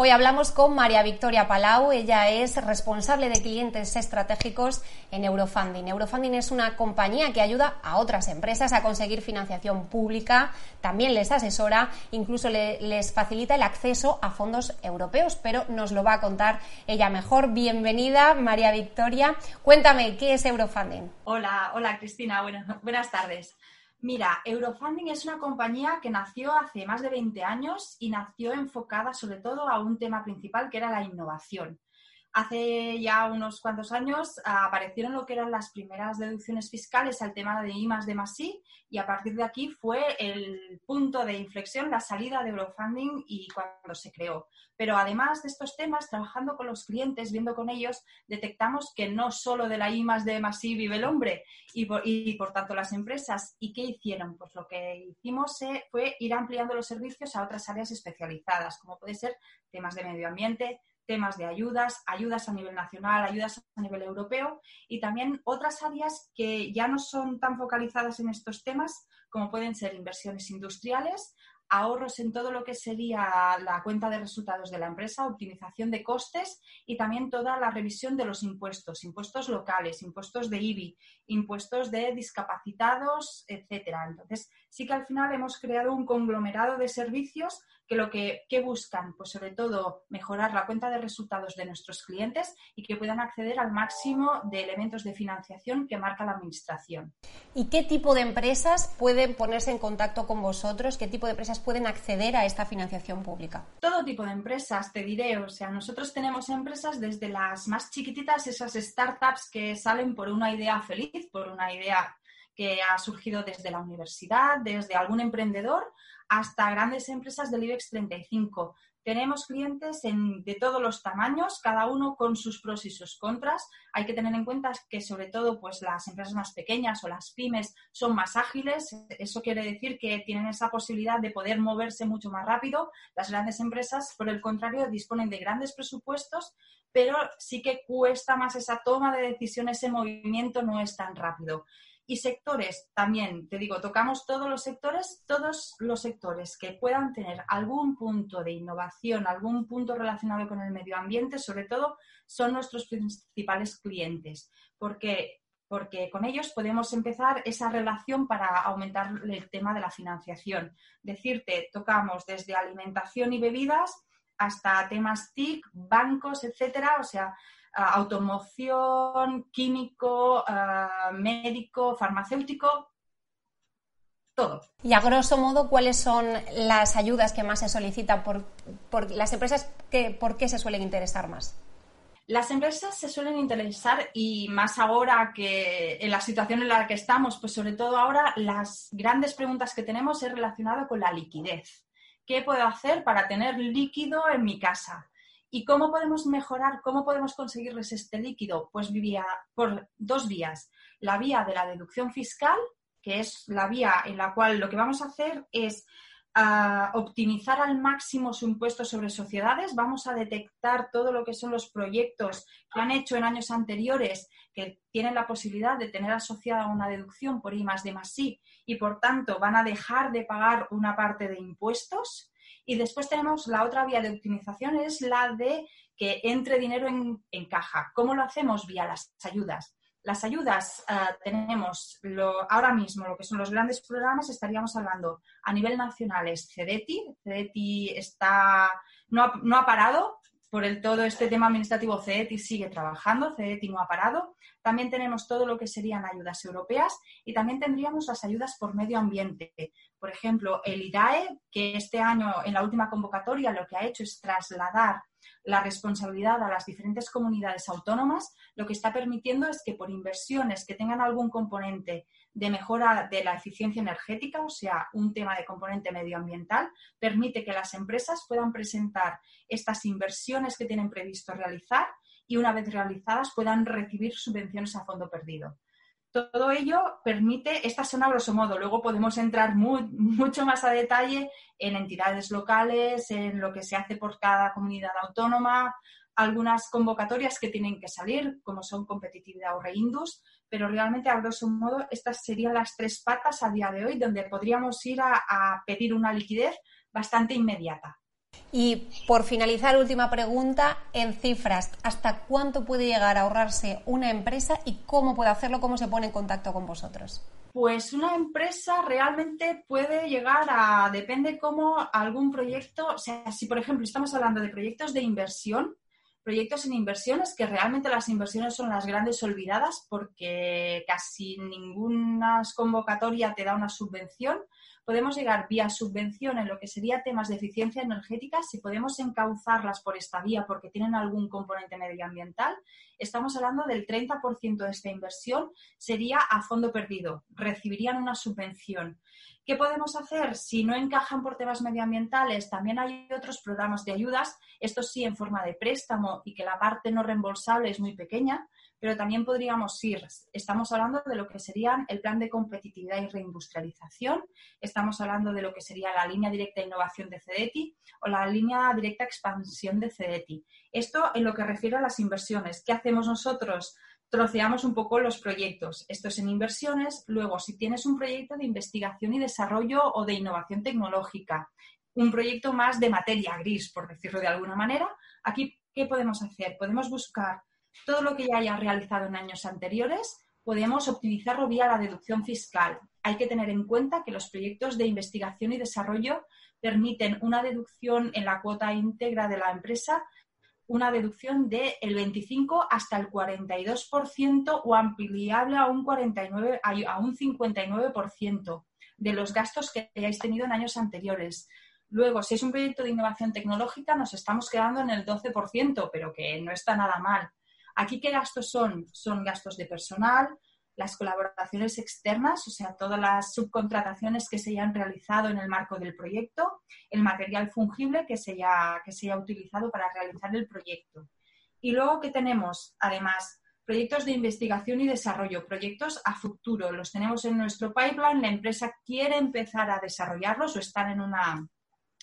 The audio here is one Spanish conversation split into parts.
Hoy hablamos con María Victoria Palau. Ella es responsable de clientes estratégicos en Eurofunding. Eurofunding es una compañía que ayuda a otras empresas a conseguir financiación pública, también les asesora, incluso les facilita el acceso a fondos europeos, pero nos lo va a contar ella mejor. Bienvenida, María Victoria. Cuéntame, ¿qué es Eurofunding? Hola, hola Cristina, buenas tardes. Mira, Eurofunding es una compañía que nació hace más de 20 años y nació enfocada sobre todo a un tema principal que era la innovación. Hace ya unos cuantos años aparecieron lo que eran las primeras deducciones fiscales al tema de I de y a partir de aquí fue el punto de inflexión, la salida de Eurofunding y cuando se creó. Pero además de estos temas, trabajando con los clientes, viendo con ellos, detectamos que no solo de la I más D más I vive el hombre y por, tanto las empresas. ¿Y qué hicieron? Pues lo que hicimos eh, fue ir ampliando los servicios a otras áreas especializadas, como puede ser temas de medio ambiente, temas de ayudas, ayudas a nivel nacional, ayudas a nivel europeo y también otras áreas que ya no son tan focalizadas en estos temas, como pueden ser inversiones industriales, ahorros en todo lo que sería la cuenta de resultados de la empresa, optimización de costes y también toda la revisión de los impuestos, impuestos locales, impuestos de IBI, impuestos de discapacitados, etcétera. Entonces, sí que al final hemos creado un conglomerado de servicios que lo que, buscan, pues sobre todo mejorar la cuenta de resultados de nuestros clientes y que puedan acceder al máximo de elementos de financiación que marca la Administración. ¿Y qué tipo de empresas pueden ponerse en contacto con vosotros? ¿Qué tipo de empresas pueden acceder a esta financiación pública? Todo tipo de empresas, te diré. O sea, nosotros tenemos empresas desde las más chiquititas, esas startups que salen por una idea feliz, por una idea que ha surgido desde la universidad, desde algún emprendedor, hasta grandes empresas del IBEX 35. Tenemos clientes de todos los tamaños, cada uno con sus pros y sus contras. Hay que tener en cuenta que sobre todo pues, las empresas más pequeñas o las pymes son más ágiles. Eso quiere decir que tienen esa posibilidad de poder moverse mucho más rápido. Las grandes empresas, por el contrario, disponen de grandes presupuestos, pero sí que cuesta más esa toma de decisiones, ese movimiento no es tan rápido. Y sectores también, te digo, tocamos todos los sectores, todos los sectores que puedan tener algún punto de innovación, algún punto relacionado con el medio ambiente, sobre todo, son nuestros principales clientes, porque, porque con ellos podemos empezar esa relación para aumentar el tema de la financiación. Decirte, tocamos desde alimentación y bebidas hasta temas TIC, bancos, etcétera, o sea, automoción, químico, médico, farmacéutico, todo. Y a grosso modo, ¿cuáles son las ayudas que más se solicitan por, por las empresas? Que, ¿Por qué se suelen interesar más? Las empresas se suelen interesar y más ahora que en la situación en la que estamos, pues sobre todo ahora las grandes preguntas que tenemos es relacionado con la liquidez. ¿Qué puedo hacer para tener líquido en mi casa? ¿Y cómo podemos mejorar, cómo podemos conseguirles este líquido? Pues vivía por dos vías. La vía de la deducción fiscal, que es la vía en la cual lo que vamos a hacer es ah, optimizar al máximo su impuesto sobre sociedades. Vamos a detectar todo lo que son los proyectos que han hecho en años anteriores que tienen la posibilidad de tener asociada una deducción por I más de más I y por tanto van a dejar de pagar una parte de impuestos y después tenemos la otra vía de optimización, es la de que entre dinero en, caja. ¿Cómo lo hacemos? Vía las ayudas. Las ayudas eh, tenemos ahora mismo lo que son los grandes programas, estaríamos hablando a nivel nacional es CEDETI. CEDETI está, no no ha parado, por el todo este tema administrativo, CEDETI sigue trabajando, CEDETI no ha parado. También tenemos todo lo que serían ayudas europeas y también tendríamos las ayudas por medio ambiente. Por ejemplo, el IDAE, que este año en la última convocatoria lo que ha hecho es trasladar la responsabilidad a las diferentes comunidades autónomas, lo que está permitiendo es que por inversiones que tengan algún componente de mejora de la eficiencia energética, o sea, un tema de componente medioambiental, permite que las empresas puedan presentar estas inversiones que tienen previsto realizar y una vez realizadas puedan recibir subvenciones a fondo perdido. Todo ello permite, estas son a grosso modo, luego podemos entrar mucho más a detalle en entidades locales, en lo que se hace por cada comunidad autónoma, algunas convocatorias que tienen que salir, como son competitividad o reindus, pero realmente, a grosso modo, estas serían las tres patas a día de hoy donde podríamos ir a pedir una liquidez bastante inmediata. Y por finalizar, última pregunta, en cifras, ¿hasta cuánto puede llegar a ahorrarse una empresa y cómo puede hacerlo? ¿Cómo se pone en contacto con vosotros? Pues una empresa realmente puede llegar a, depende cómo algún proyecto, o sea, si por ejemplo estamos hablando de proyectos de inversión, proyectos en inversiones, que realmente las inversiones son las grandes olvidadas porque casi ninguna convocatoria te da una subvención, podemos llegar vía subvención en lo que sería temas de eficiencia energética, si podemos encauzarlas por esta vía porque tienen algún componente medioambiental, estamos hablando del 30% de esta inversión sería a fondo perdido, recibirían una subvención. ¿Qué podemos hacer? Si no encajan por temas medioambientales, también hay otros programas de ayudas, esto sí en forma de préstamo y que la parte no reembolsable es muy pequeña, pero también podríamos ir, estamos hablando de lo que serían el plan de competitividad y reindustrialización, estamos hablando de lo que sería la línea directa innovación de CEDETI o la línea directa expansión de CEDETI. Esto en lo que refiere a las inversiones. ¿Qué hacemos nosotros? Troceamos un poco los proyectos. Esto es en inversiones. Luego, si tienes un proyecto de investigación y desarrollo o de innovación tecnológica, un proyecto más de materia gris, por decirlo de alguna manera, aquí, ¿qué podemos hacer? Podemos buscar todo lo que ya haya realizado en años anteriores, podemos optimizarlo vía la deducción fiscal. Hay que tener en cuenta que los proyectos de investigación y desarrollo permiten una deducción en la cuota íntegra de la empresa, una deducción del 25 hasta el 42% o ampliable a un, 49, a un 59% de los gastos que hayáis tenido en años anteriores. Luego, si es un proyecto de innovación tecnológica, nos estamos quedando en el 12%, pero que no está nada mal. Aquí, ¿qué gastos son? Son gastos de personal, las colaboraciones externas, o sea, todas las subcontrataciones que se hayan realizado en el marco del proyecto, el material fungible que se haya, que se haya utilizado para realizar el proyecto. Y luego, ¿qué tenemos? Además, proyectos de investigación y desarrollo, proyectos a futuro. Los tenemos en nuestro pipeline, la empresa quiere empezar a desarrollarlos o están en una,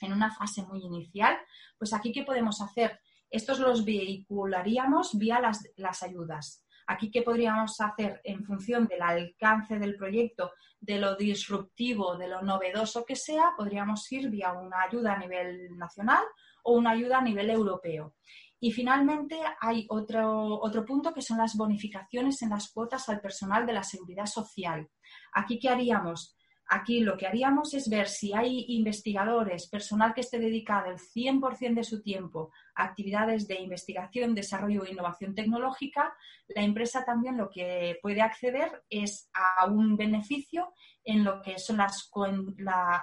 en una fase muy inicial. Pues aquí, ¿qué podemos hacer? Estos los vehicularíamos vía las, ayudas. Aquí, ¿qué podríamos hacer en función del alcance del proyecto, de lo disruptivo, de lo novedoso que sea? Podríamos ir vía una ayuda a nivel nacional o una ayuda a nivel europeo. Y finalmente hay otro, otro punto que son las bonificaciones en las cuotas al personal de la seguridad social. Aquí, ¿qué haríamos? Aquí lo que haríamos es ver si hay investigadores, personal que esté dedicado el 100% de su tiempo a actividades de investigación, desarrollo e innovación tecnológica, la empresa también lo que puede acceder es a un beneficio en lo que son las,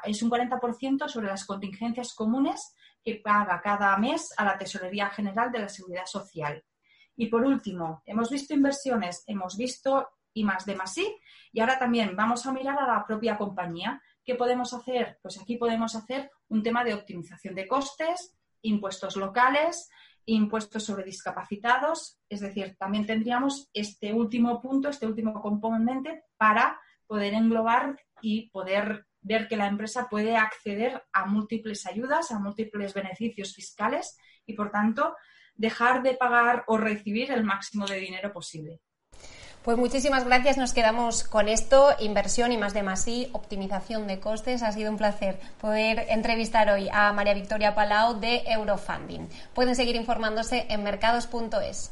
es un 40% sobre las contingencias comunes que paga cada mes a la Tesorería General de la Seguridad Social. Y por último, hemos visto inversiones, hemos visto y más de más. Y ahora también vamos a mirar a la propia compañía. ¿Qué podemos hacer? Pues aquí podemos hacer un tema de optimización de costes, impuestos locales, impuestos sobre discapacitados. Es decir, también tendríamos este último punto, este último componente para poder englobar y poder ver que la empresa puede acceder a múltiples ayudas, a múltiples beneficios fiscales y, por tanto, dejar de pagar o recibir el máximo de dinero posible. Pues muchísimas gracias. Nos quedamos con esto. Inversión y más de más y optimización de costes. Ha sido un placer poder entrevistar hoy a María Victoria Palau de Eurofunding. Pueden seguir informándose en mercados.es.